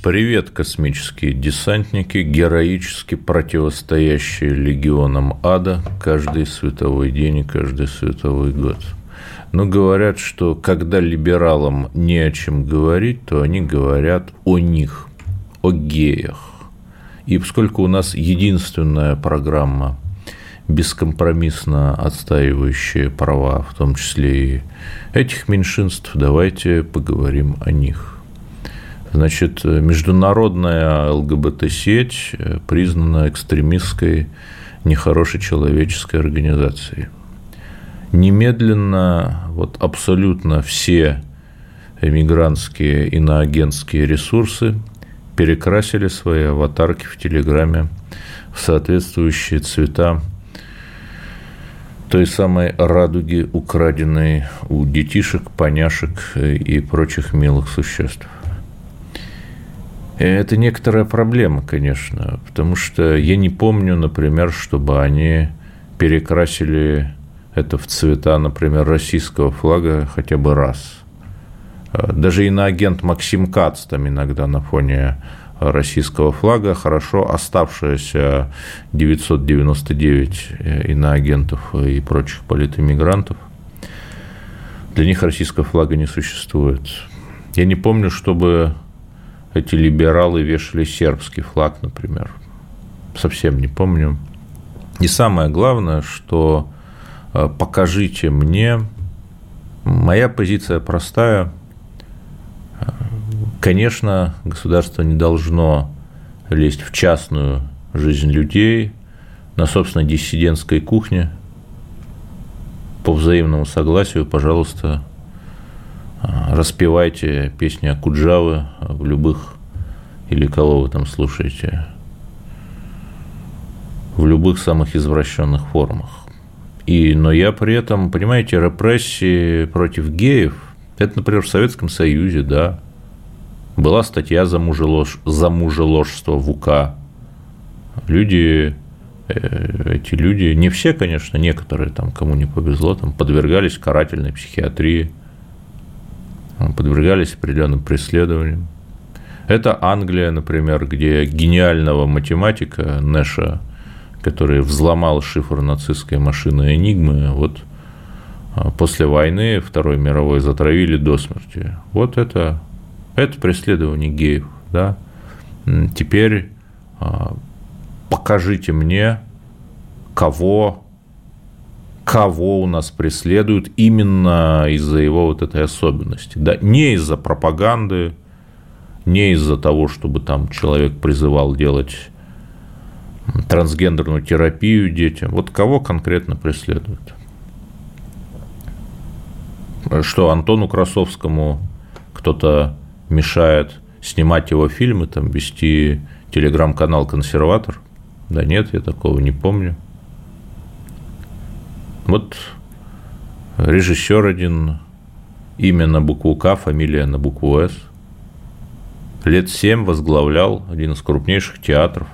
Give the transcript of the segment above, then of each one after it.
Привет, космические десантники, героически противостоящие легионам ада каждый световой день и каждый световой год. Но говорят, что когда либералам не о чем говорить, то они говорят о них, о геях. И поскольку у нас единственная программа, бескомпромиссно отстаивающая права, в том числе и этих меньшинств, давайте поговорим о них. Значит, международная ЛГБТ-сеть признана экстремистской, нехорошей человеческой организацией. Немедленно вот абсолютно все эмигрантские иноагентские ресурсы перекрасили свои аватарки в Телеграме в соответствующие цвета той самой радуги, украденной у детишек, поняшек и прочих милых существ. Это некоторая проблема, конечно, потому что я не помню, например, чтобы они перекрасили это в цвета, например, российского флага хотя бы раз. Даже иноагент Максим Кац там иногда на фоне российского флага, хорошо оставшиеся 999 иноагентов и прочих политэмигрантов. Для них российского флага не существует. Я не помню, чтобы эти либералы вешали сербский флаг, например. Совсем не помню. И самое главное, что э, покажите мне, моя позиция простая. Конечно, государство не должно лезть в частную жизнь людей на собственной диссидентской кухне. По взаимному согласию, пожалуйста, распевайте песни Акуджавы в любых, или кого вы там слушаете, в любых самых извращенных формах. И, но я при этом, понимаете, репрессии против геев, это, например, в Советском Союзе, да, была статья за, мужелож, за мужеложство в УК. Люди, э, эти люди, не все, конечно, некоторые, там, кому не повезло, там, подвергались карательной психиатрии – подвергались определенным преследованиям. Это Англия, например, где гениального математика Нэша, который взломал шифр нацистской машины Энигмы, вот а, после войны Второй мировой затравили до смерти. Вот это, это преследование геев. Да? Теперь а, покажите мне, кого кого у нас преследуют именно из-за его вот этой особенности. Да, не из-за пропаганды, не из-за того, чтобы там человек призывал делать трансгендерную терапию детям. Вот кого конкретно преследуют? Что Антону Красовскому кто-то мешает снимать его фильмы, там, вести телеграм-канал «Консерватор»? Да нет, я такого не помню. Вот режиссер один, имя на букву К, фамилия на букву С. Лет семь возглавлял один из крупнейших театров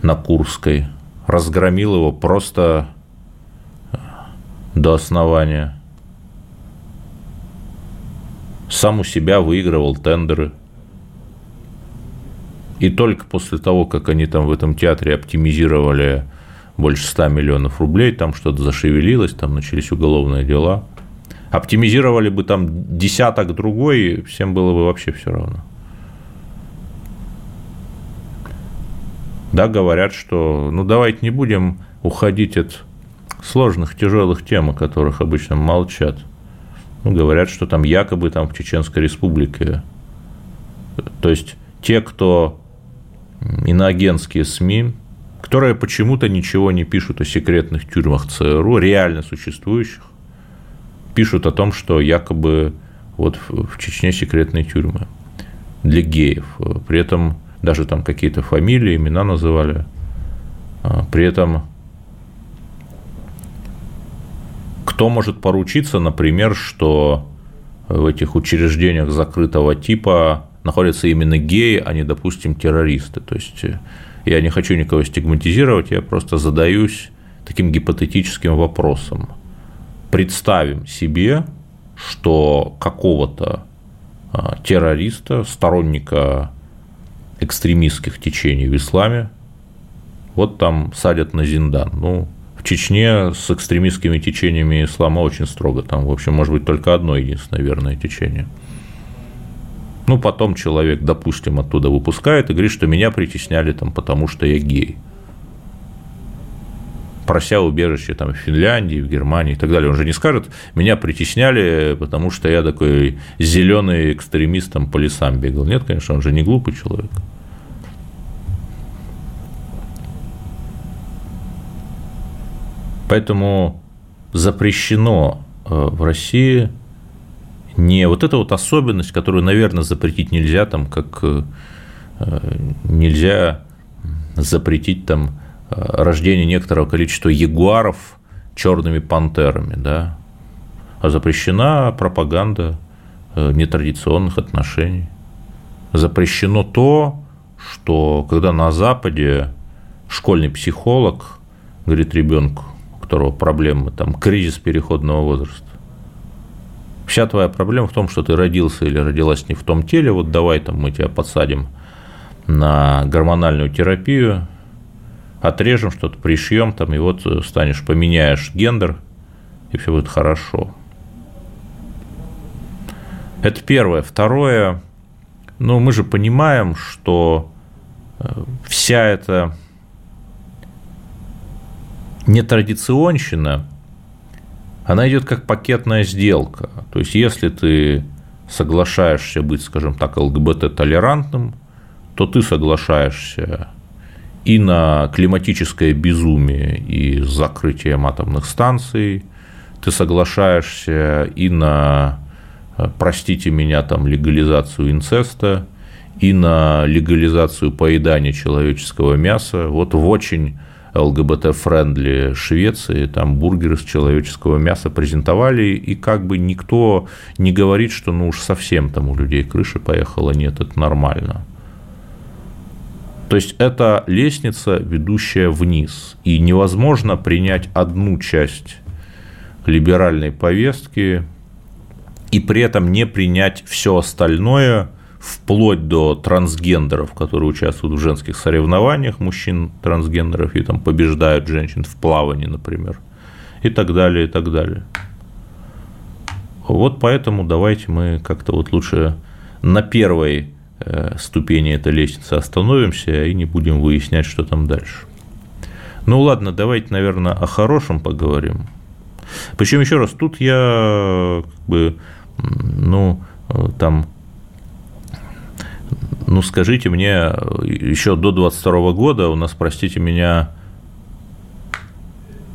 на Курской. Разгромил его просто до основания. Сам у себя выигрывал тендеры. И только после того, как они там в этом театре оптимизировали больше 100 миллионов рублей, там что-то зашевелилось, там начались уголовные дела. Оптимизировали бы там десяток другой, всем было бы вообще все равно. Да, говорят, что ну давайте не будем уходить от сложных, тяжелых тем, о которых обычно молчат. Ну, говорят, что там якобы там в Чеченской республике. То есть те, кто иноагентские СМИ, которые почему-то ничего не пишут о секретных тюрьмах ЦРУ, реально существующих, пишут о том, что якобы вот в Чечне секретные тюрьмы для геев. При этом даже там какие-то фамилии, имена называли. А, при этом кто может поручиться, например, что в этих учреждениях закрытого типа находятся именно геи, а не, допустим, террористы. То есть э, я не хочу никого стигматизировать, я просто задаюсь таким гипотетическим вопросом. Представим себе, что какого-то а, террориста, сторонника экстремистских течений в исламе, вот там садят на Зиндан. Ну, в Чечне с экстремистскими течениями ислама очень строго. Там, в общем, может быть только одно единственное верное течение. Ну, потом человек, допустим, оттуда выпускает и говорит, что меня притесняли там, потому что я гей. Прося убежище там, в Финляндии, в Германии и так далее. Он же не скажет, меня притесняли, потому что я такой зеленый экстремист там, по лесам бегал. Нет, конечно, он же не глупый человек. Поэтому запрещено э, в России не вот эта вот особенность, которую, наверное, запретить нельзя, там, как э, нельзя запретить там э, рождение некоторого количества ягуаров черными пантерами, да, а запрещена пропаганда нетрадиционных отношений. Запрещено то, что когда на Западе школьный психолог говорит ребенку, которого проблемы, там, кризис переходного возраста. Вся твоя проблема в том, что ты родился или родилась не в том теле, вот давай там мы тебя подсадим на гормональную терапию, отрежем что-то, пришьем там, и вот станешь, поменяешь гендер, и все будет хорошо. Это первое. Второе, ну, мы же понимаем, что э, вся эта нетрадиционщина, она идет как пакетная сделка. То есть, если ты соглашаешься быть, скажем так, ЛГБТ-толерантным, то ты соглашаешься и на климатическое безумие и закрытие атомных станций, ты соглашаешься и на, простите меня, там, легализацию инцеста, и на легализацию поедания человеческого мяса. Вот в очень ЛГБТ- friendly Швеции, там бургеры с человеческого мяса презентовали, и как бы никто не говорит, что ну уж совсем там у людей крыша поехала, нет, это нормально. То есть это лестница, ведущая вниз, и невозможно принять одну часть либеральной повестки и при этом не принять все остальное – вплоть до трансгендеров, которые участвуют в женских соревнованиях, мужчин трансгендеров, и там побеждают женщин в плавании, например, и так далее, и так далее. Вот поэтому давайте мы как-то вот лучше на первой э, ступени этой лестницы остановимся и не будем выяснять, что там дальше. Ну ладно, давайте, наверное, о хорошем поговорим. Причем еще раз, тут я как бы, ну, э, там ну, скажите мне, еще до 22 года у нас, простите меня,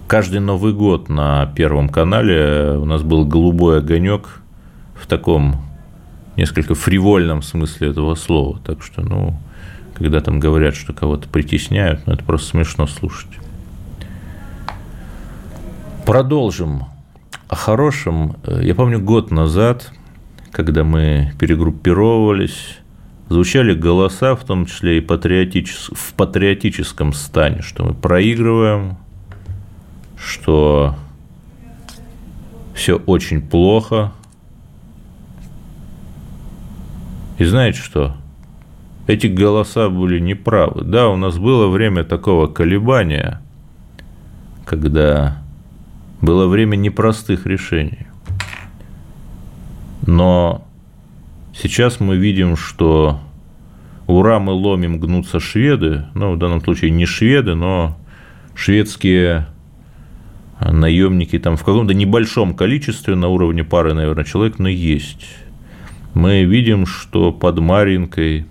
каждый Новый год на Первом канале у нас был голубой огонек в таком несколько фривольном смысле этого слова. Так что, ну, когда там говорят, что кого-то притесняют, ну, это просто смешно слушать. Продолжим о хорошем. Я помню год назад, когда мы перегруппировывались, звучали голоса, в том числе и патриотичес... в патриотическом стане, что мы проигрываем, что все очень плохо. И знаете что? Эти голоса были неправы. Да, у нас было время такого колебания, когда было время непростых решений. Но Сейчас мы видим, что ура, мы ломим, гнутся шведы, ну, в данном случае не шведы, но шведские наемники там в каком-то небольшом количестве, на уровне пары, наверное, человек, но есть. Мы видим, что под Маринкой,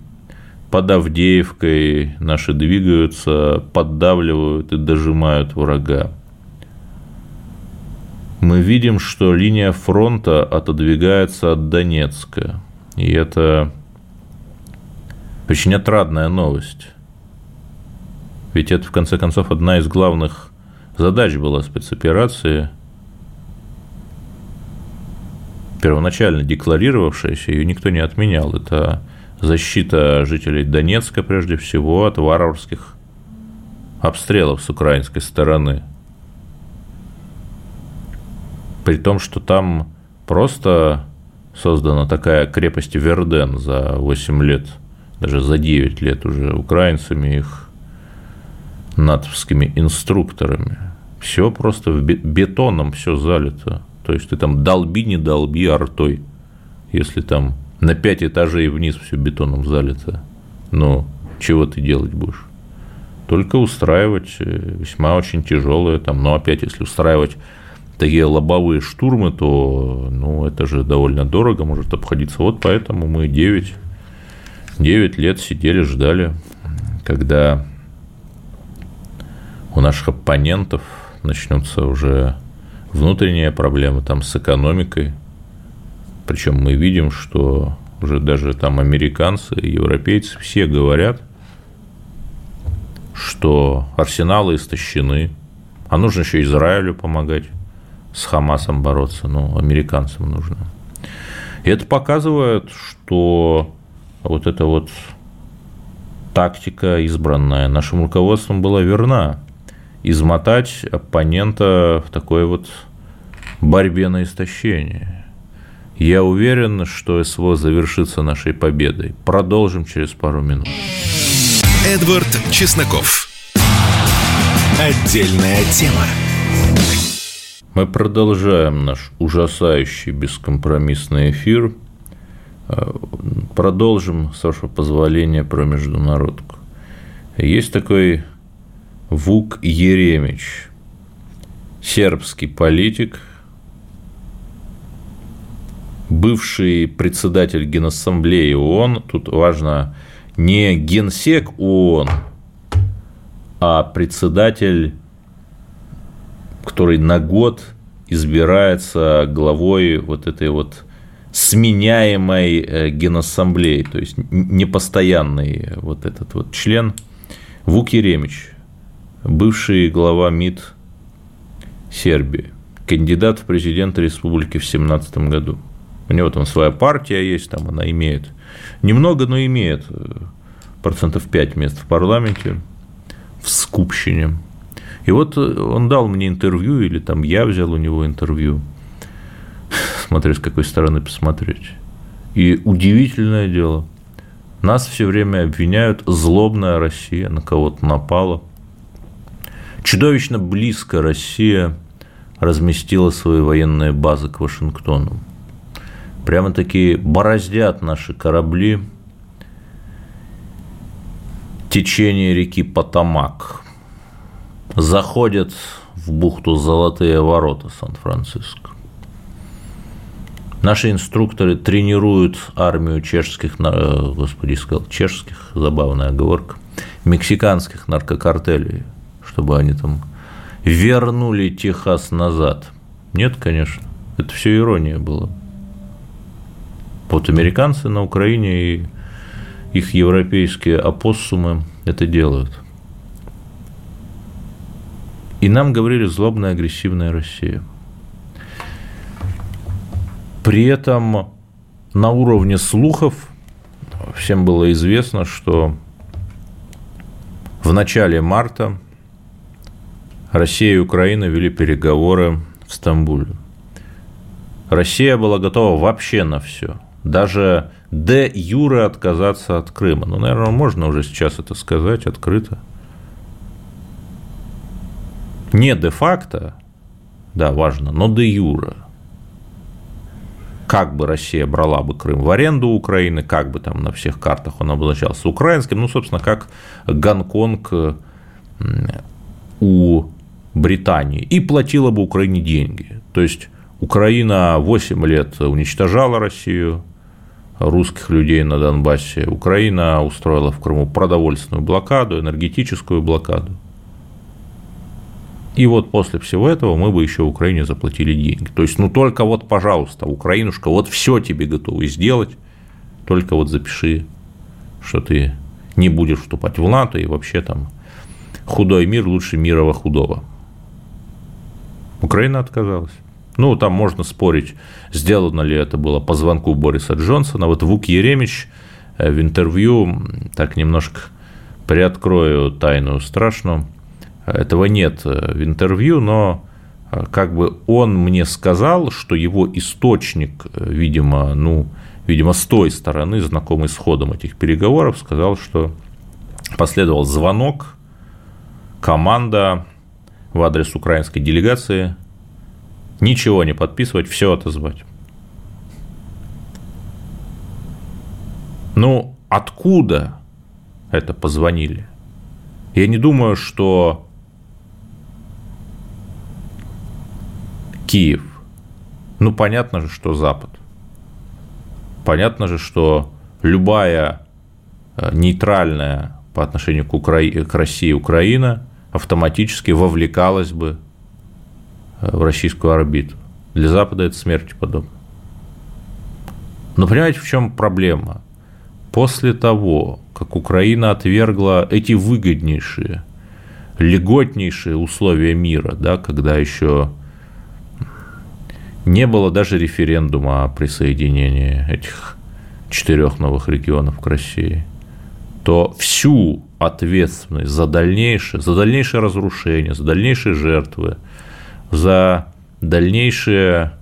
под Авдеевкой наши двигаются, поддавливают и дожимают врага. Мы видим, что линия фронта отодвигается от Донецка. И это очень отрадная новость. Ведь это, в конце концов, одна из главных задач была спецоперации, первоначально декларировавшаяся, ее никто не отменял. Это защита жителей Донецка, прежде всего, от варварских обстрелов с украинской стороны. При том, что там просто создана такая крепость Верден за 8 лет, даже за 9 лет уже украинцами их натовскими инструкторами. Все просто бетоном все залито. То есть ты там долби, не долби артой, если там на 5 этажей вниз все бетоном залито. Ну, чего ты делать будешь? Только устраивать э, весьма очень тяжелые там, но опять, если устраивать такие лобовые штурмы, то ну, это же довольно дорого может обходиться. Вот поэтому мы 9, 9 лет сидели, ждали, когда у наших оппонентов начнутся уже внутренние проблемы там с экономикой. Причем мы видим, что уже даже там американцы, европейцы все говорят, что арсеналы истощены, а нужно еще Израилю помогать с Хамасом бороться, ну, американцам нужно. И это показывает, что вот эта вот тактика, избранная нашим руководством, была верна. Измотать оппонента в такой вот борьбе на истощение. Я уверен, что СВО завершится нашей победой. Продолжим через пару минут. Эдвард Чесноков. Отдельная тема. Мы продолжаем наш ужасающий бескомпромиссный эфир. Э, продолжим, с вашего позволения, про международку. Есть такой Вук Еремич, сербский политик, бывший председатель Генассамблеи ООН, тут важно не генсек ООН, а председатель который на год избирается главой вот этой вот сменяемой э, генассамблеи, то есть непостоянный вот этот вот член Вук Еремич, бывший глава МИД Сербии, кандидат в президенты республики в 2017 году. У него там своя партия есть, там она имеет немного, но имеет э, процентов 5 мест в парламенте, в Скупщине. И вот э, он дал мне интервью, или там я взял у него интервью, смотря с какой стороны посмотреть. И удивительное дело, нас все время обвиняют, злобная Россия на кого-то напала. Чудовищно близко Россия разместила свои военные базы к Вашингтону. Прямо такие бороздят наши корабли течение реки Потамак – заходят в бухту Золотые ворота Сан-Франциско. Наши инструкторы тренируют армию чешских, э, господи, сказал, чешских, забавная оговорка, мексиканских наркокартелей, чтобы они там вернули Техас назад. Нет, конечно, это все ирония была. Вот американцы на Украине и их европейские опоссумы это делают – и нам говорили злобная, агрессивная Россия. При этом на уровне слухов всем было известно, что в начале марта Россия и Украина вели переговоры в Стамбуле. Россия была готова вообще на все. Даже де юре отказаться от Крыма. Ну, наверное, можно уже сейчас это сказать открыто – не де-факто, да, важно, но де юра. Как бы Россия брала бы Крым в аренду Украины, как бы там на всех картах он обозначался украинским, ну, собственно, как Гонконг у Британии, и платила бы Украине деньги. То есть Украина 8 лет уничтожала Россию, русских людей на Донбассе. Украина устроила в Крыму продовольственную блокаду, энергетическую блокаду. И вот после всего этого мы бы еще Украине заплатили деньги. То есть, ну только вот, пожалуйста, Украинушка, вот все тебе готовы сделать, только вот запиши, что ты не будешь вступать в НАТО и вообще там худой мир лучше мира худого. Украина отказалась. Ну, там можно спорить, сделано ли это было по звонку Бориса Джонсона. Вот Вук Еремич э, в интервью, так немножко приоткрою тайну страшную, этого нет э, в интервью, но э, как бы он мне сказал, что его источник, видимо, ну, видимо, с той стороны, знакомый с ходом этих переговоров, сказал, что последовал звонок, команда в адрес украинской делегации Ничего не подписывать, все отозвать. Ну, откуда это позвонили? Я не думаю, что Киев. Ну, понятно же, что Запад. Понятно же, что любая э, нейтральная по отношению к, Укра... к России Украина автоматически вовлекалась бы в российскую орбиту. Для Запада это смерти подобно. Но понимаете, в чем проблема? После того, как Украина отвергла эти выгоднейшие, льготнейшие условия мира, да, когда еще не было даже референдума о присоединении этих четырех новых регионов к России, то всю ответственность за дальнейшее, за дальнейшее разрушение, за дальнейшие жертвы – за дальнейшее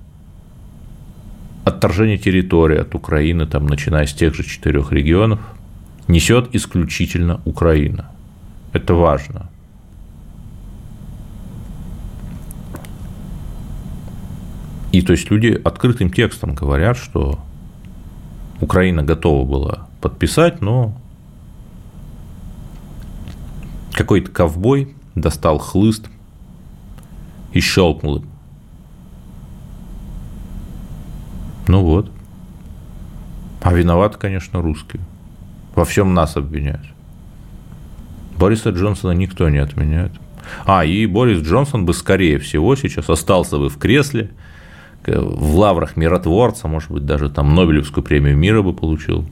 отторжение территории от Украины, там, начиная с тех же четырех регионов, несет исключительно Украина. Это важно. И то есть люди открытым текстом говорят, что Украина готова была подписать, но какой-то ковбой достал хлыст, и щелкнул им. Ну вот. А виноват, конечно, русские. Во всем нас обвиняют. Бориса Джонсона никто не отменяет. А, и Борис Джонсон бы, скорее всего, сейчас остался бы в кресле, в лаврах миротворца, может быть, даже там Нобелевскую премию мира бы получил.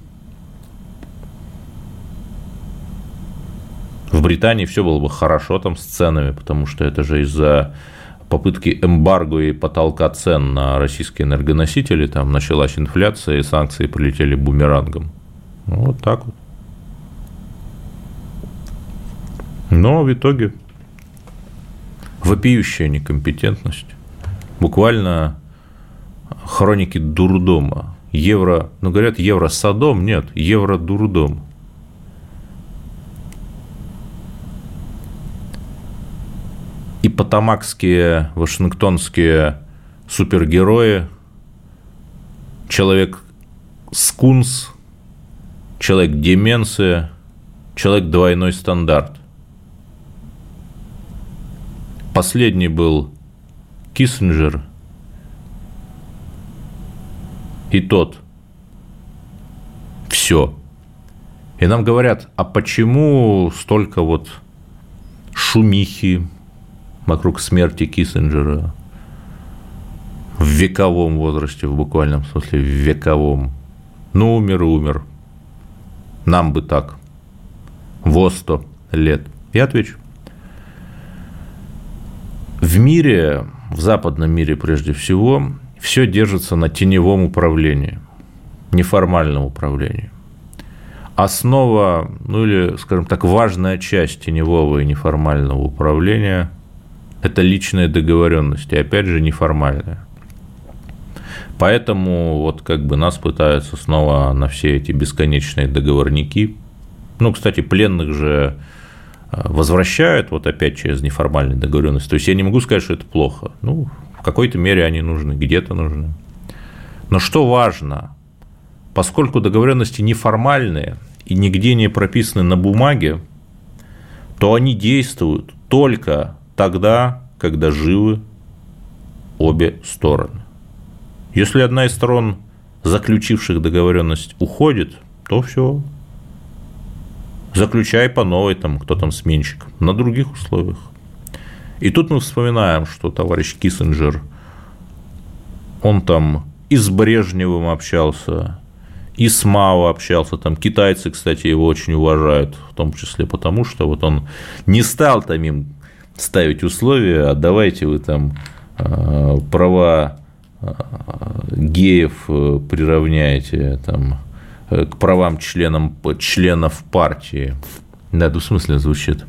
В Британии все было бы хорошо там с ценами, потому что это же из-за попытки эмбарго и потолка цен на российские энергоносители, там началась инфляция, и санкции полетели бумерангом. Ну, вот так вот. Но в итоге вопиющая некомпетентность. Буквально хроники дурдома. Евро, ну говорят, евро-садом, нет, евро-дурдом. и потамакские, вашингтонские супергерои, человек скунс, человек деменция, человек двойной стандарт. Последний был Киссинджер, и тот. Все. И нам говорят, а почему столько вот шумихи, вокруг смерти Киссинджера в вековом возрасте, в буквальном смысле, в вековом. Ну, умер и умер. Нам бы так. Во сто лет. Я отвечу. В мире, в западном мире прежде всего, все держится на теневом управлении, неформальном управлении. Основа, ну или, скажем так, важная часть теневого и неформального управления – это личная договоренность, и опять же неформальная. Поэтому вот как бы нас пытаются снова на все эти бесконечные договорники. Ну, кстати, пленных же э, возвращают вот опять через неформальные договоренности. То есть я не могу сказать, что это плохо. Ну, в какой-то мере они нужны, где-то нужны. Но что важно, поскольку договоренности неформальные и нигде не прописаны на бумаге, то они действуют только тогда, когда живы обе стороны. Если одна из сторон, заключивших договоренность, уходит, то все. Заключай по новой, там, кто там сменщик, на других условиях. И тут мы вспоминаем, что товарищ Киссинджер, он там и с Брежневым общался, и с Мао общался, там китайцы, кстати, его очень уважают, в том числе потому, что вот он не стал там им ставить условия, а давайте вы там э, права э, геев э, приравняете там, к правам членам, членов партии. Да, это в смысле звучит.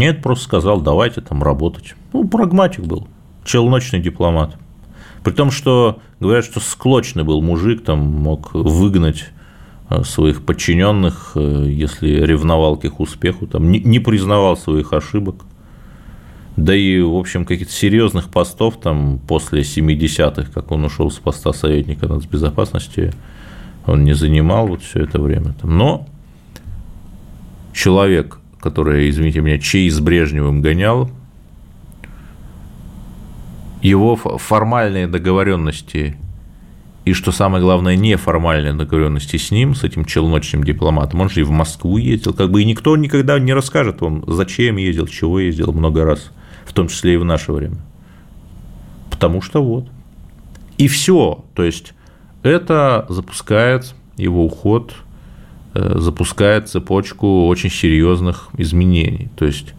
Нет, просто сказал, давайте там работать. Ну, прагматик был, челночный дипломат. При том, что говорят, что склочный был мужик, там мог выгнать э, своих подчиненных, э, если ревновал к их успеху, там, не, признавал своих ошибок. Да и, в общем, каких-то серьезных постов там после 70-х, как он ушел с поста советника нацбезопасности, он не занимал вот все это время. Но человек, который, извините меня, чей с Брежневым гонял, его формальные договоренности и, что самое главное, неформальные договоренности с ним, с этим челночным дипломатом, он же и в Москву ездил, как бы и никто никогда не расскажет вам, зачем ездил, чего ездил много раз, в том числе и в наше время. Потому что вот. И все. То есть это запускает его уход, запускает цепочку очень серьезных изменений. То есть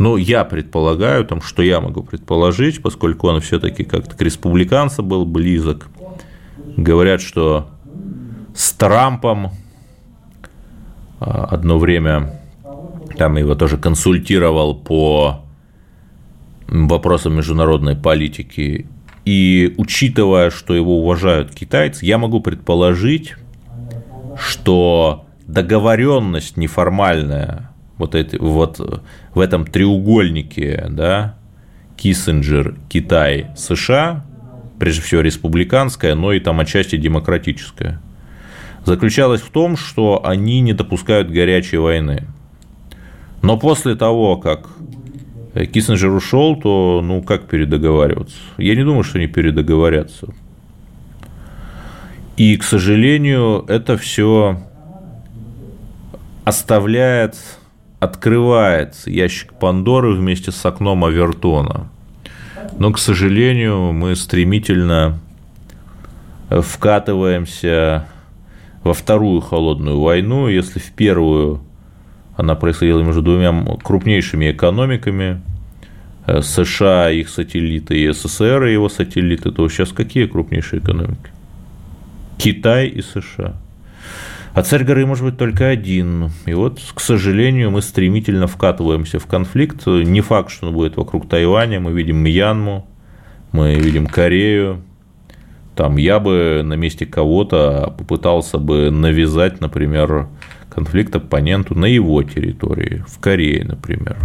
ну, я предполагаю, там, что я могу предположить, поскольку он все-таки как-то к республиканцам был близок. Говорят, что с Трампом а, одно время там его тоже консультировал по вопросам международной политики. И учитывая, что его уважают китайцы, я могу предположить, что договоренность неформальная вот, эти, вот в этом треугольнике, да, Киссинджер, Китай, США, прежде всего республиканская, но и там отчасти демократическая, заключалась в том, что они не допускают горячей войны. Но после того, как Киссинджер ушел, то ну как передоговариваться? Я не думаю, что они передоговорятся. И, к сожалению, это все оставляет открывается ящик Пандоры вместе с окном Авертона. Но, к сожалению, мы стремительно вкатываемся во вторую холодную войну. Если в первую она происходила между двумя крупнейшими экономиками, э, США, их сателлиты, и СССР, и его сателлиты, то сейчас какие крупнейшие экономики? Китай и США. А царь горы может быть только один. И вот, к сожалению, мы стремительно вкатываемся в конфликт. Не факт, что он будет вокруг Тайваня. Мы видим Мьянму, мы видим Корею. Там я бы на месте кого-то попытался бы навязать, например, конфликт оппоненту на его территории, в Корее, например.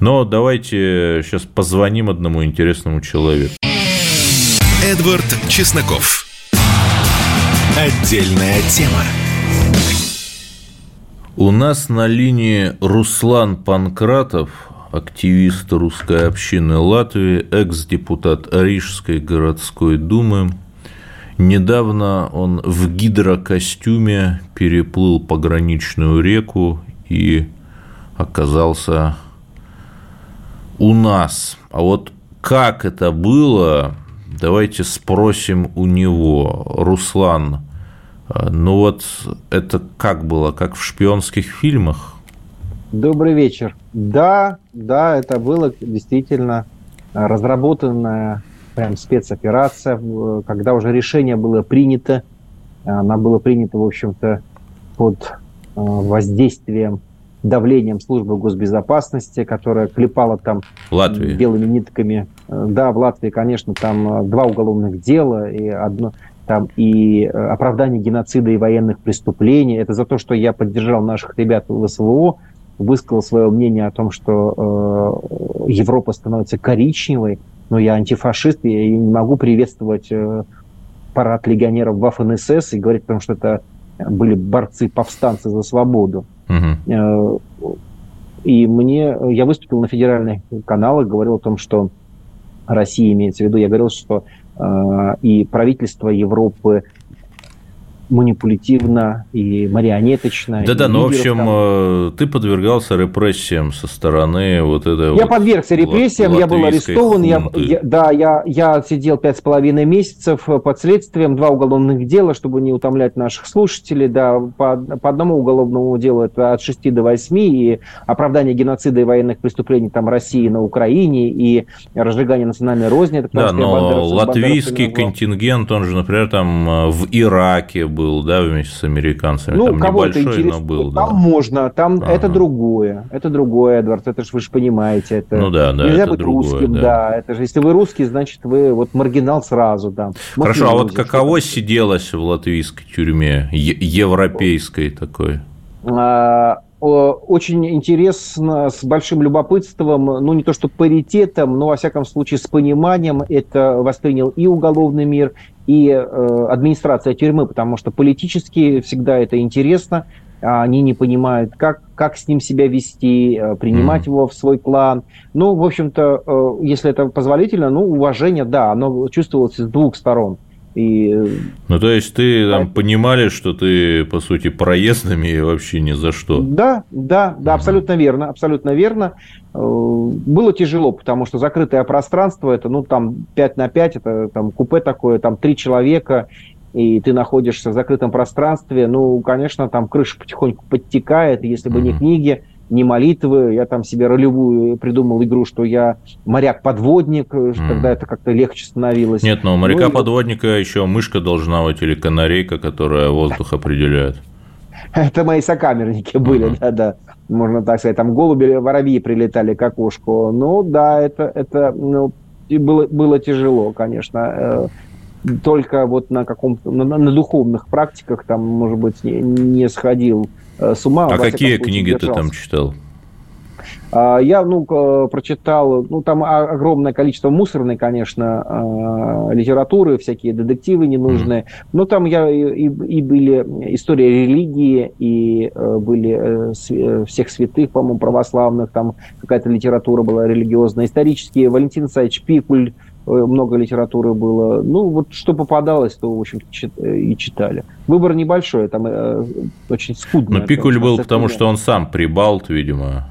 Но давайте сейчас позвоним одному интересному человеку. Эдвард Чесноков. Отдельная тема. У нас на линии Руслан Панкратов, активист русской общины Латвии, экс-депутат Рижской городской думы. Недавно он в гидрокостюме переплыл пограничную реку и оказался у нас. А вот как это было, давайте спросим у него. Руслан, ну вот это как было, как в шпионских фильмах? Добрый вечер. Да, да, это было действительно разработанная прям спецоперация, когда уже решение было принято. Она была принята, в общем-то, под воздействием, давлением службы госбезопасности, которая клепала там Латвии. белыми нитками. Да, в Латвии, конечно, там два уголовных дела и одно, там и э, оправдание геноцида и военных преступлений. Это за то, что я поддержал наших ребят в СВО, высказал свое мнение о том, что э, Европа становится коричневой, но я антифашист, я не могу приветствовать э, парад легионеров Waffen СС и говорить о том, что это были борцы-повстанцы за свободу. Uh-huh. И мне, я выступил на федеральных каналах, говорил о том, что Россия имеется в виду, я говорил, что Э, и правительства Европы манипулятивно и марионеточно. Да-да, ну, в общем, э, ты подвергался репрессиям со стороны вот этой Я вот подвергся репрессиям, я был арестован, я, я, да, я, я сидел пять с половиной месяцев под следствием, два уголовных дела, чтобы не утомлять наших слушателей, да, по, по одному уголовному делу это от 6 до 8, и оправдание геноцида и военных преступлений там России на Украине, и разжигание национальной розни. Это, да, но латвийский контингент, он же, например, там э, в Ираке был, да, вместе с американцами. Ну, там это интересно, был, там да. можно, там ага. это другое, это другое, Эдвард, это же вы же понимаете, это ну да, да, нельзя это быть другое, русским, да. да, это же если вы русский, значит вы вот маргинал сразу, да. Хорошо, а вот каково сиделось в латвийской тюрьме, европейской такой? А, очень интересно, с большим любопытством, ну не то что паритетом, но во всяком случае с пониманием это воспринял и уголовный мир, и э, администрация тюрьмы, потому что политически всегда это интересно, они не понимают, как, как с ним себя вести, э, принимать mm. его в свой клан. Ну, в общем-то, э, если это позволительно, ну, уважение, да, оно чувствовалось с двух сторон. И... Ну, то есть ты там понимали, что ты, по сути, проездами и вообще ни за что. Да, да, да, абсолютно верно, абсолютно верно. Э, было тяжело, потому что закрытое пространство, это, ну, там, 5 на 5, это там купе такое, там, три человека, и ты находишься в закрытом пространстве, ну, конечно, там крыша потихоньку подтекает, если бы mm-hmm. не книги, не молитвы. Я там себе ролевую придумал игру, что я моряк-подводник, mm. тогда это как-то легче становилось. Нет, но у моряка-подводника ну, еще мышка должна быть или канарейка, которая воздух определяет. Это мои сокамерники были, да-да. Можно так сказать, там голуби, воробьи прилетали к окошку. Ну, да, это, это ну, было, было тяжело, конечно. Только вот на каком-то, на, на духовных практиках там, может быть, не, не сходил Э, с ума. А какие книги держался. ты там читал? А, я, ну, прочитал, ну, там огромное количество мусорной, конечно, а, литературы, всякие детективы ненужные. Mm. Но там я и, и были истории религии, и э, были э, всех святых, по-моему, православных, там какая-то литература была религиозная, исторические. Валентин Исаевич Пикуль, много литературы было. Ну, вот что попадалось, то, в общем и читали. Выбор небольшой, там э, очень скудно. Но Пикуль был, потому что он сам прибалт, видимо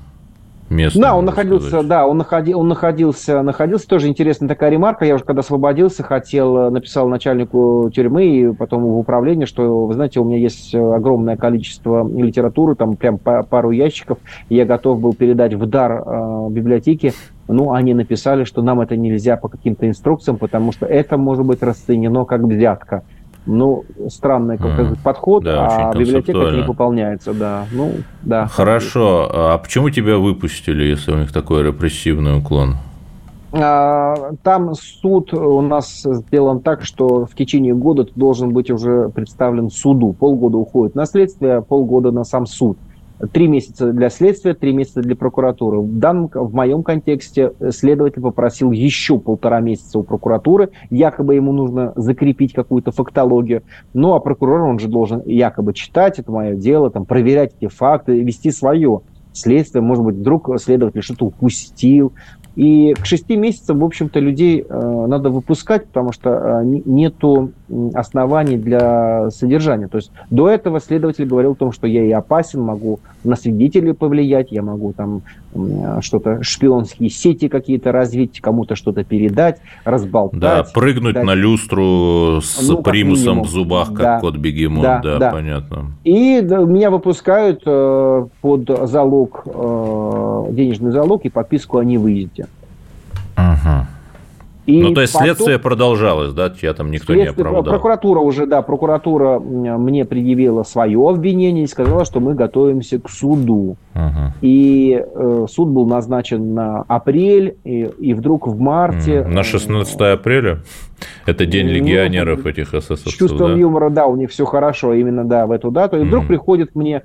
местный. Да, он находился, сказать. да, он, находи, он находился, находился, тоже интересная такая ремарка, я уже когда освободился, хотел, написал начальнику тюрьмы и потом в управление, что, вы знаете, у меня есть огромное количество литературы, там прям пару ящиков, я готов был передать в дар э, библиотеке, ну, они написали, что нам это нельзя по каким-то инструкциям, потому что это может быть расценено как взятка. Ну, странный mm. подход, да, а библиотека не пополняется, да. Ну, да. Хорошо. А почему тебя выпустили, если у них такой репрессивный уклон? А, там суд у нас сделан так, что в течение года ты должен быть уже представлен суду. Полгода уходит на следствие, полгода на сам суд. Три месяца для следствия, три месяца для прокуратуры. В, данном, в моем контексте следователь попросил еще полтора месяца у прокуратуры. Якобы ему нужно закрепить какую-то фактологию. Ну, а прокурор, он же должен якобы читать, это мое дело, там, проверять эти факты, вести свое следствие. Может быть, вдруг следователь что-то упустил, и к шести месяцам, в общем-то, людей э, надо выпускать, потому что э, нету оснований для содержания. То есть до этого следователь говорил о том, что я и опасен, могу на свидетелей повлиять, я могу там что-то, шпионские сети какие-то развить, кому-то что-то передать, разболтать. Да, прыгнуть дать. на люстру с ну, примусом в зубах, как да, кот бегемот, да, да, да, понятно. И меня выпускают э, под залог, денежный залог и подписку о невыезде. Ага. И ну, то есть потом... следствие продолжалось, да, тебя там никто следствие... не оправдал? Прокуратура уже, да, прокуратура мне предъявила свое обвинение и сказала, что мы готовимся к суду. Ага. И э, суд был назначен на апрель, и, и вдруг в марте... На 16 э, апреля? Это день ну, легионеров этих эсэсовцев, С чувством да? юмора, да, у них все хорошо именно, да, в эту дату. И вдруг mm. приходит мне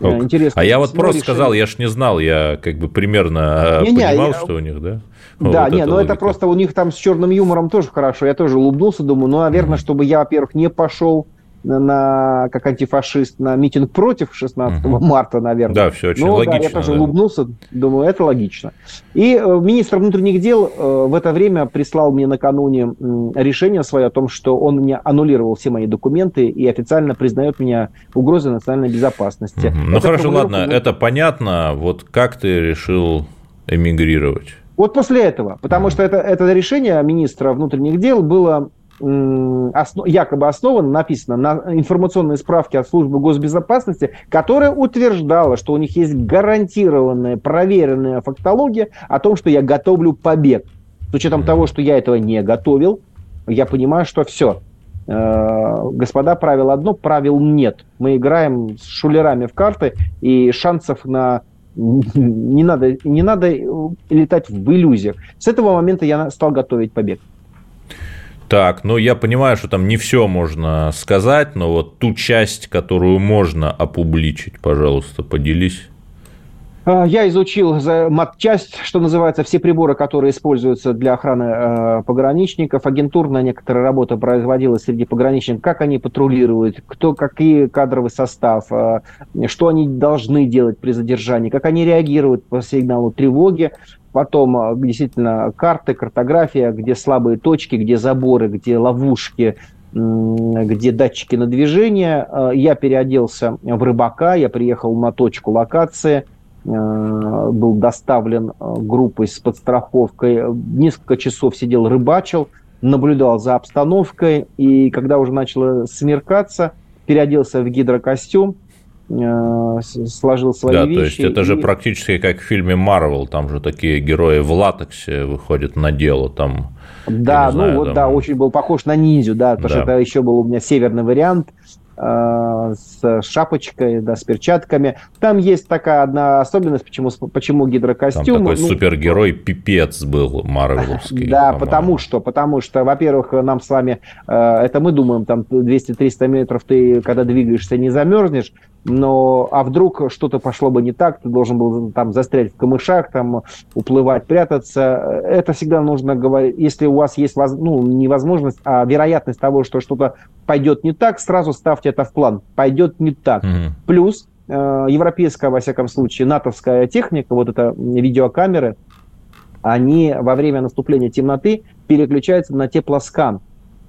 Ок. Интересно. А я вот просто решение. сказал, я ж не знал, я как бы примерно не, понимал, не, я... что у них, да? Да, вот не, но логика. это просто у них там с черным юмором тоже хорошо. Я тоже улыбнулся, думаю, ну, наверное, mm-hmm. чтобы я, во-первых, не пошел на, как антифашист на митинг против 16 угу. марта, наверное. Да, все очень Но, логично. Да, я тоже да. улыбнулся, думаю, это логично. И э, министр внутренних дел э, в это время прислал мне накануне решение свое о том, что он мне аннулировал все мои документы и официально признает меня угрозой национальной безопасности. Угу. Ну хорошо, ладно, это понятно. Вот как ты решил эмигрировать? Вот после этого, потому что это, это решение министра внутренних дел было основ, якобы основано, написано на информационной справке от службы госбезопасности, которая утверждала, что у них есть гарантированная, проверенная фактология о том, что я готовлю побег. С учетом того, что я этого не готовил, я понимаю, что все. Э, господа, правил одно, правил нет. Мы играем с шулерами в карты, и шансов на не надо, не надо летать в иллюзиях. С этого момента я стал готовить побег. Так, ну я понимаю, что там не все можно сказать, но вот ту часть, которую можно опубличить, пожалуйста, поделись. А, я изучил матчасть, что называется, все приборы, которые используются для охраны э, пограничников. Агентурная некоторая работа производилась среди пограничников, как они патрулируют, кто, какие кадровый состав, э, что они должны делать при задержании, как они реагируют по сигналу тревоги. Потом э, действительно карты, картография, где слабые точки, где заборы, где ловушки, где датчики на движение. Э, я переоделся в рыбака, я приехал на точку локации, э, был доставлен группой с подстраховкой, несколько часов сидел рыбачил, наблюдал за обстановкой, и когда уже начало смеркаться, переоделся в гидрокостюм, сложил свои да, вещи. Да, то есть это и... же практически как в фильме Марвел, там же такие герои в латексе выходят на дело, там. Да, ну знаю, вот там... да, очень был похож на ниндзю, да, потому да. что это еще был у меня северный вариант. Э, с шапочкой, да, с перчатками. Там есть такая одна особенность, почему, почему гидрокостюм. Там такой ну, супергерой пипец был Марвеловский. Да, потому что, потому что, во-первых, нам с вами, э, это мы думаем, там 200-300 метров ты, когда двигаешься, не замерзнешь, но а вдруг что-то пошло бы не так, ты должен был там застрять в камышах, там уплывать, прятаться. Это всегда нужно говорить, если у вас есть, ну, невозможность, а вероятность того, что что-то пойдет не так, сразу ставьте это в план. Пойдет не так. Mm-hmm. Плюс э, европейская, во всяком случае, натовская техника, вот это видеокамеры, они во время наступления темноты переключаются на теплоскан.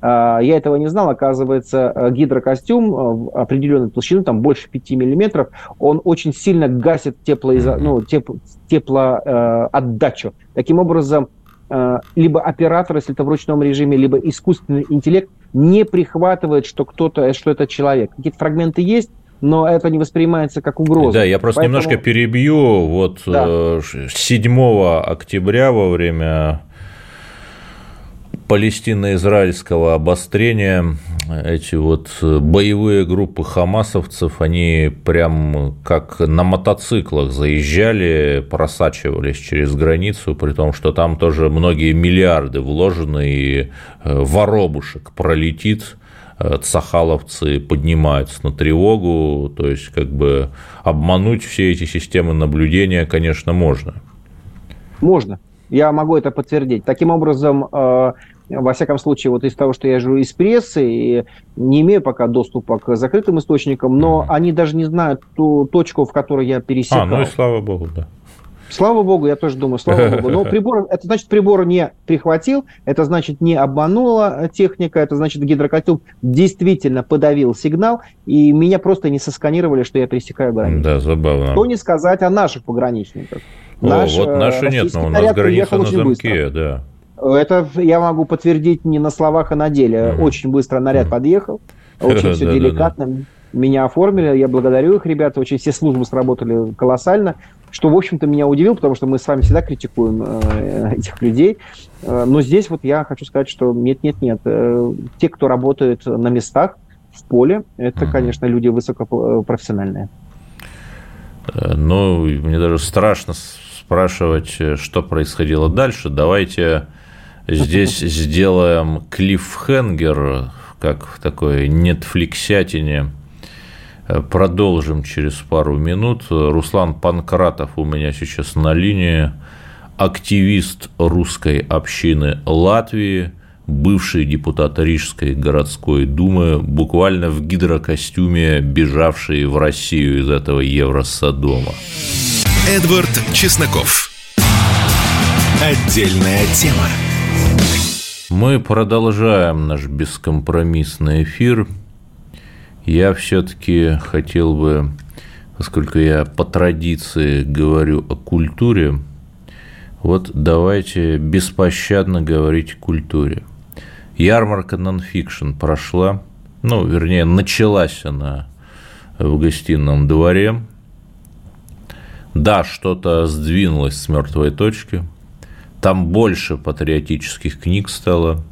Э, я этого не знал, оказывается, э, гидрокостюм э, определенной толщины, там больше 5 миллиметров, он очень сильно гасит теплоизо... ну, теп... теплоотдачу. Таким образом, либо оператор, если это в ручном режиме, либо искусственный интеллект не прихватывает, что кто-то, что это человек. Какие-то фрагменты есть, но это не воспринимается как угроза. Да, я просто Поэтому... немножко перебью. Вот да. 7 октября во время палестино-израильского обострения эти вот боевые группы хамасовцев, они прям как на мотоциклах заезжали, просачивались через границу, при том, что там тоже многие миллиарды вложены, и э, воробушек пролетит, э, цахаловцы поднимаются на тревогу, то есть как бы обмануть все эти системы наблюдения, конечно, можно. Можно. Я могу это подтвердить. Таким образом, э, во всяком случае, вот из того, что я живу из прессы, и не имею пока доступа к закрытым источникам, но они даже не знают ту точку, в которой я пересекал. А, ну и слава богу, да. Слава богу, я тоже думаю, слава богу. Но прибор, это значит, прибор не прихватил, это значит, не обманула техника, это значит, гидрокостюм действительно подавил сигнал, и меня просто не сосканировали, что я пересекаю границу. Да, забавно. Что не сказать о наших пограничниках. О, Наш, вот наши нет, но у нас граница на замке, быстро. да. Это я могу подтвердить не на словах, а на деле. Mm-hmm. Очень быстро наряд mm-hmm. подъехал, очень все деликатно. Меня оформили, я благодарю их, ребята, очень все службы сработали колоссально, что, в общем-то, меня удивило, потому что мы с вами всегда критикуем э, этих людей. Э, но здесь вот я хочу сказать, что нет-нет-нет. Э, те, кто работает на местах, в поле, это, mm-hmm. конечно, люди высокопрофессиональные. Ну, мне даже страшно спрашивать, что происходило дальше. Давайте Здесь сделаем клиффхенгер, как в такой нетфликсятине. Продолжим через пару минут. Руслан Панкратов у меня сейчас на линии, активист русской общины Латвии, бывший депутат Рижской городской думы, буквально в гидрокостюме, бежавший в Россию из этого Евросодома. Эдвард Чесноков. Отдельная тема. Мы продолжаем наш бескомпромиссный эфир. Я все-таки хотел бы, поскольку я по традиции говорю о культуре, вот давайте беспощадно говорить о культуре. Ярмарка нонфикшн прошла, ну, вернее, началась она в гостином дворе. Да, что-то сдвинулось с мертвой точки. Там больше патриотических книг стало.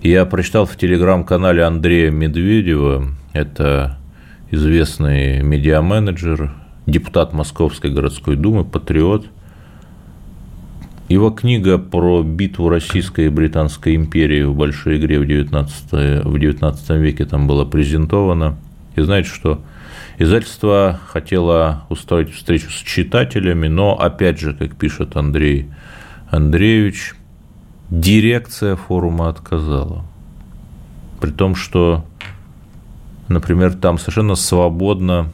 Я прочитал в телеграм-канале Андрея Медведева, это известный медиаменеджер, депутат Московской городской думы, патриот – его книга про битву Российской и Британской империи в большой игре в 19, в 19 веке там была презентована. И знаете что? Издательство хотело устроить встречу с читателями, но, опять же, как пишет Андрей Андреевич, дирекция форума отказала. При том, что, например, там совершенно свободно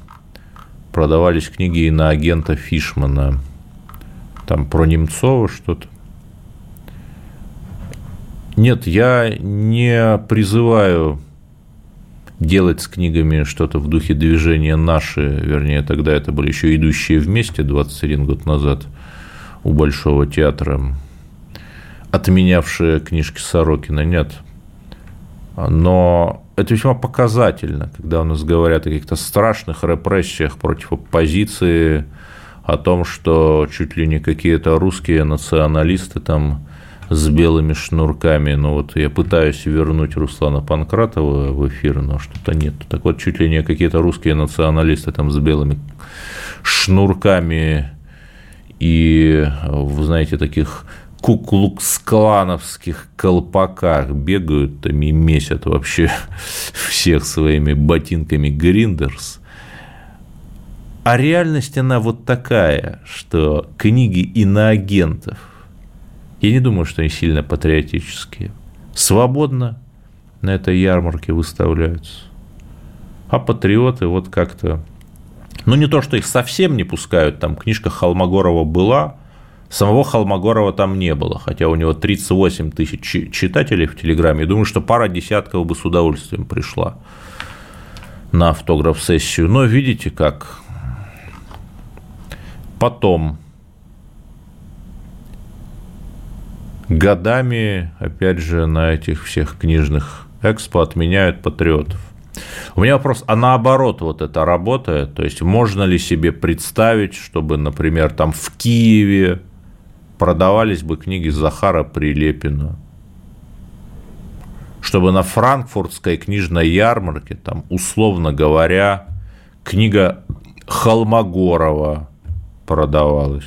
продавались книги на агента Фишмана – там про Немцова что-то. Нет, я не призываю делать с книгами что-то в духе движения «Наши», вернее, тогда это были еще «Идущие вместе» 21 год назад у Большого театра, отменявшие книжки Сорокина, нет. Но это весьма показательно, когда у нас говорят о каких-то страшных репрессиях против оппозиции, о том, что чуть ли не какие-то русские националисты там с белыми шнурками. Ну вот я пытаюсь вернуть Руслана Панкратова в эфир, но что-то нет. Так вот, чуть ли не какие-то русские националисты там с белыми шнурками и, вы знаете, таких куклукс-клановских колпаках бегают там и месят вообще всех своими ботинками Гриндерс – а реальность она вот такая, что книги иноагентов, я не думаю, что они сильно патриотические, свободно на этой ярмарке выставляются. А патриоты вот как-то... Ну, не то, что их совсем не пускают, там книжка Холмогорова была, самого Холмогорова там не было, хотя у него 38 тысяч читателей в Телеграме. Я думаю, что пара десятков бы с удовольствием пришла на автограф-сессию. Но видите, как Потом годами, опять же, на этих всех книжных экспо отменяют патриотов. У меня вопрос, а наоборот вот это работает? То есть можно ли себе представить, чтобы, например, там в Киеве продавались бы книги Захара Прилепина? Чтобы на франкфуртской книжной ярмарке, там, условно говоря, книга Холмогорова продавалось.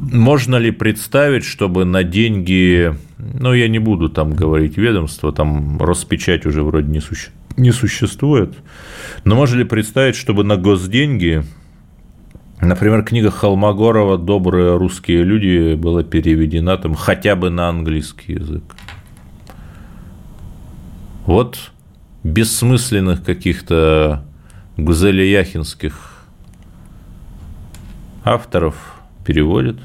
Можно ли представить, чтобы на деньги, ну, я не буду там говорить ведомство, там Роспечать уже вроде не, суще, не существует, но можно ли представить, чтобы на госденьги, например, книга Холмогорова «Добрые русские люди» была переведена там хотя бы на английский язык? Вот бессмысленных каких-то гузелияхинских авторов переводят.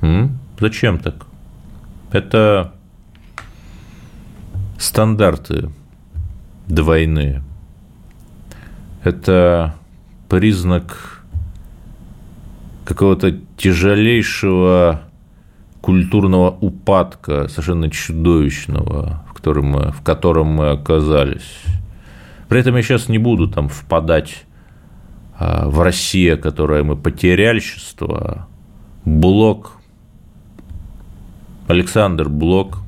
М? Зачем так? Это стандарты двойные. Это признак какого-то тяжелейшего культурного упадка, совершенно чудовищного, в котором мы, в котором мы оказались. При этом я сейчас не буду там впадать а, в России, которое мы потеряльщество, Блок, Александр Блок.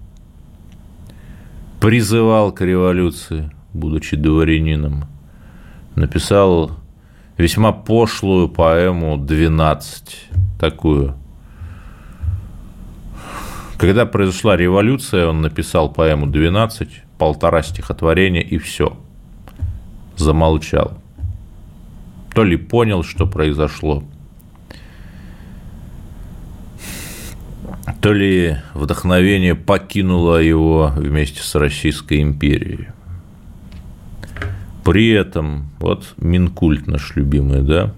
Призывал к революции, будучи дворянином, написал весьма пошлую поэму «12», такую. Когда произошла революция, он написал поэму «12», полтора стихотворения и все. Замолчал. То ли понял, что произошло, то ли вдохновение покинуло его вместе с Российской империей. При этом, вот Минкульт наш любимый, да,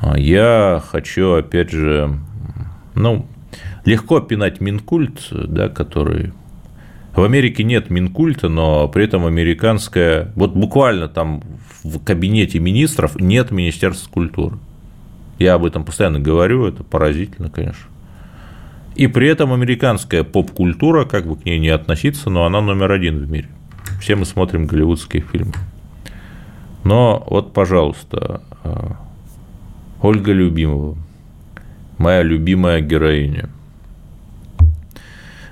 а я хочу, опять же, ну, легко пинать Минкульт, да, который... В Америке нет Минкульта, но при этом американская... Вот буквально там в кабинете министров нет Министерства культуры. Я об этом постоянно говорю, это поразительно, конечно. И при этом американская поп-культура, как бы к ней не относиться, но она номер один в мире. Все мы смотрим голливудские фильмы. Но вот, пожалуйста, а, Ольга Любимова, моя любимая героиня.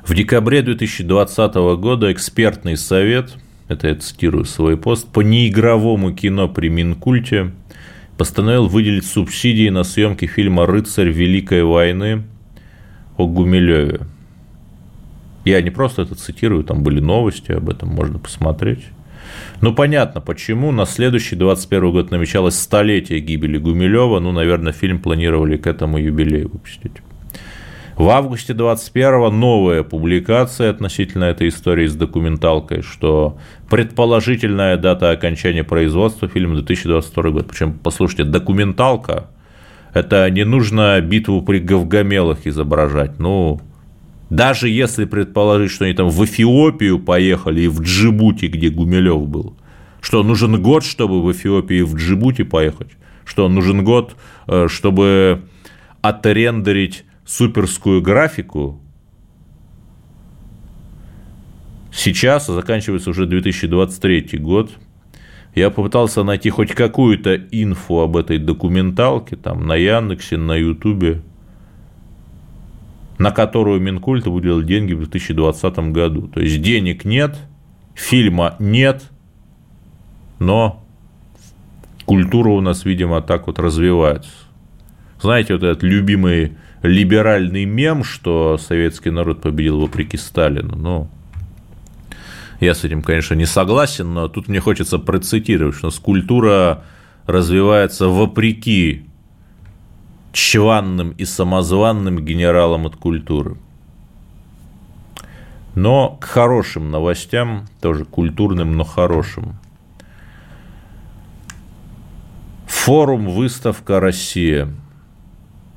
В декабре 2020 года экспертный совет, это я цитирую свой пост, по неигровому кино при Минкульте постановил выделить субсидии на съемки фильма «Рыцарь Великой войны» о Гумилеве. Я не просто это цитирую, там были новости об этом, можно посмотреть. Ну, понятно, почему. На следующий 21 год намечалось столетие гибели Гумилева. Ну, наверное, фильм планировали к этому юбилею выпустить. В августе 21 новая публикация относительно этой истории с документалкой, что предположительная дата окончания производства фильма 2022 год. Причем, послушайте, документалка – это не нужно битву при Гавгамелах изображать. Ну, даже если предположить, что они там в Эфиопию поехали и в Джибути, где Гумилев был, что нужен год, чтобы в Эфиопии и в Джибути поехать, что нужен год, э, чтобы отрендерить суперскую графику, сейчас, заканчивается уже 2023 год, я попытался найти хоть какую-то инфу об этой документалке, там, на Яндексе, на Ютубе, на которую Минкульт выделил деньги в 2020 году. То есть денег нет, фильма нет, но культура у нас, видимо, так вот развивается. Знаете, вот этот любимый либеральный мем, что советский народ победил вопреки Сталину. Ну, я с этим, конечно, не согласен, но тут мне хочется процитировать, что культура развивается вопреки чванным и самозванным генералам от культуры. Но к хорошим новостям, тоже культурным, но хорошим. Форум «Выставка Россия».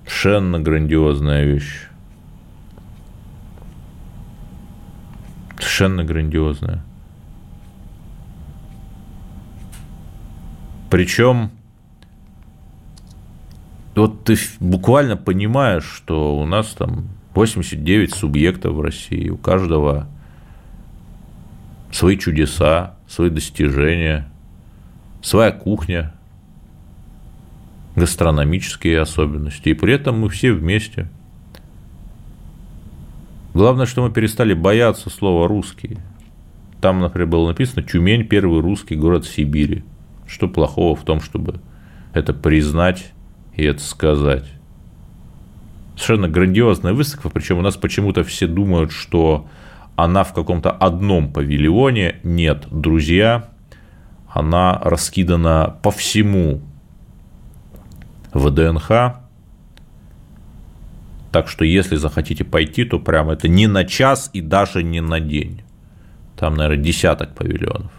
Совершенно грандиозная вещь. Совершенно грандиозная. Причем вот ты буквально понимаешь, что у нас там 89 субъектов в России, у каждого свои чудеса, свои достижения, своя кухня, гастрономические особенности, и при этом мы все вместе. Главное, что мы перестали бояться слова «русский». Там, например, было написано «Тюмень – первый русский город Сибири». Что плохого в том, чтобы это признать и это сказать. Совершенно грандиозная выставка, причем у нас почему-то все думают, что она в каком-то одном павильоне. Нет, друзья, она раскидана по всему ВДНХ. Так что, если захотите пойти, то прямо это не на час и даже не на день. Там, наверное, десяток павильонов.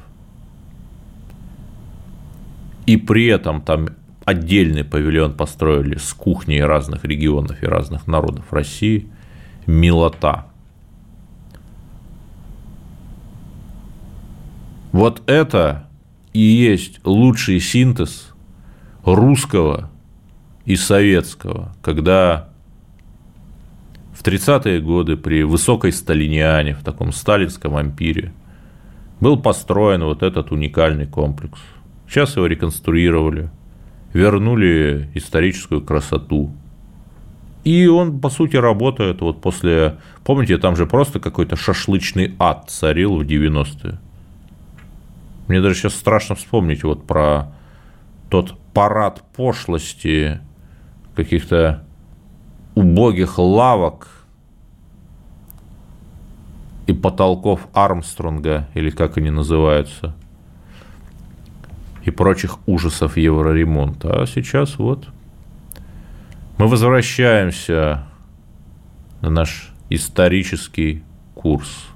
И при этом там отдельный павильон построили с кухней разных регионов и разных народов России. Милота. Вот это и есть лучший синтез русского и советского, когда в 30-е годы при высокой сталиниане, в таком сталинском ампире, был построен вот этот уникальный комплекс. Сейчас его реконструировали – вернули историческую красоту. И он, по сути, работает вот после... Помните, там же просто какой-то шашлычный ад царил в 90-е. Мне даже сейчас страшно вспомнить вот про тот парад пошлости каких-то убогих лавок и потолков Армстронга, или как они называются – и прочих ужасов евроремонта. А сейчас вот мы возвращаемся на наш исторический курс.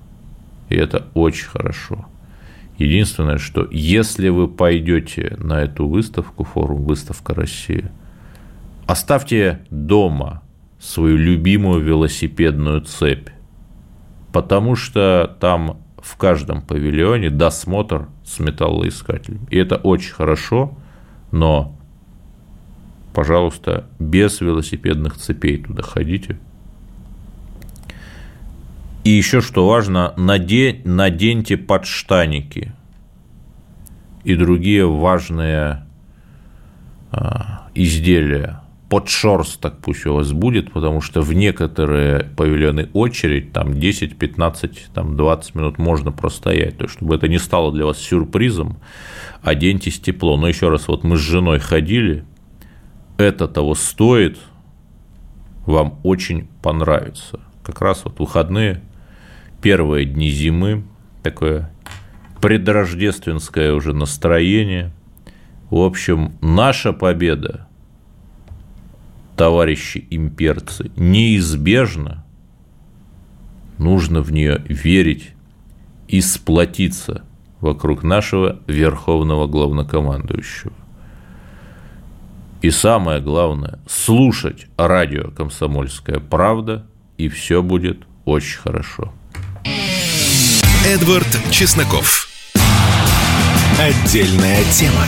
И это очень хорошо. Единственное, что если вы пойдете на эту выставку, форум «Выставка России», оставьте дома свою любимую велосипедную цепь, потому что там в каждом павильоне досмотр с металлоискателем. И это очень хорошо, но, пожалуйста, без велосипедных цепей туда ходите. И еще что важно, надень, наденьте подштаники и другие важные а, изделия под так пусть у вас будет, потому что в некоторые павильоны очередь, там 10, 15, там 20 минут можно простоять, то есть, чтобы это не стало для вас сюрпризом, оденьтесь тепло. Но еще раз, вот мы с женой ходили, это того стоит, вам очень понравится. Как раз вот выходные, первые дни зимы, такое предрождественское уже настроение. В общем, наша победа – товарищи имперцы, неизбежно нужно в нее верить и сплотиться вокруг нашего верховного главнокомандующего. И самое главное, слушать радио «Комсомольская правда», и все будет очень хорошо. Эдвард Чесноков. Отдельная тема.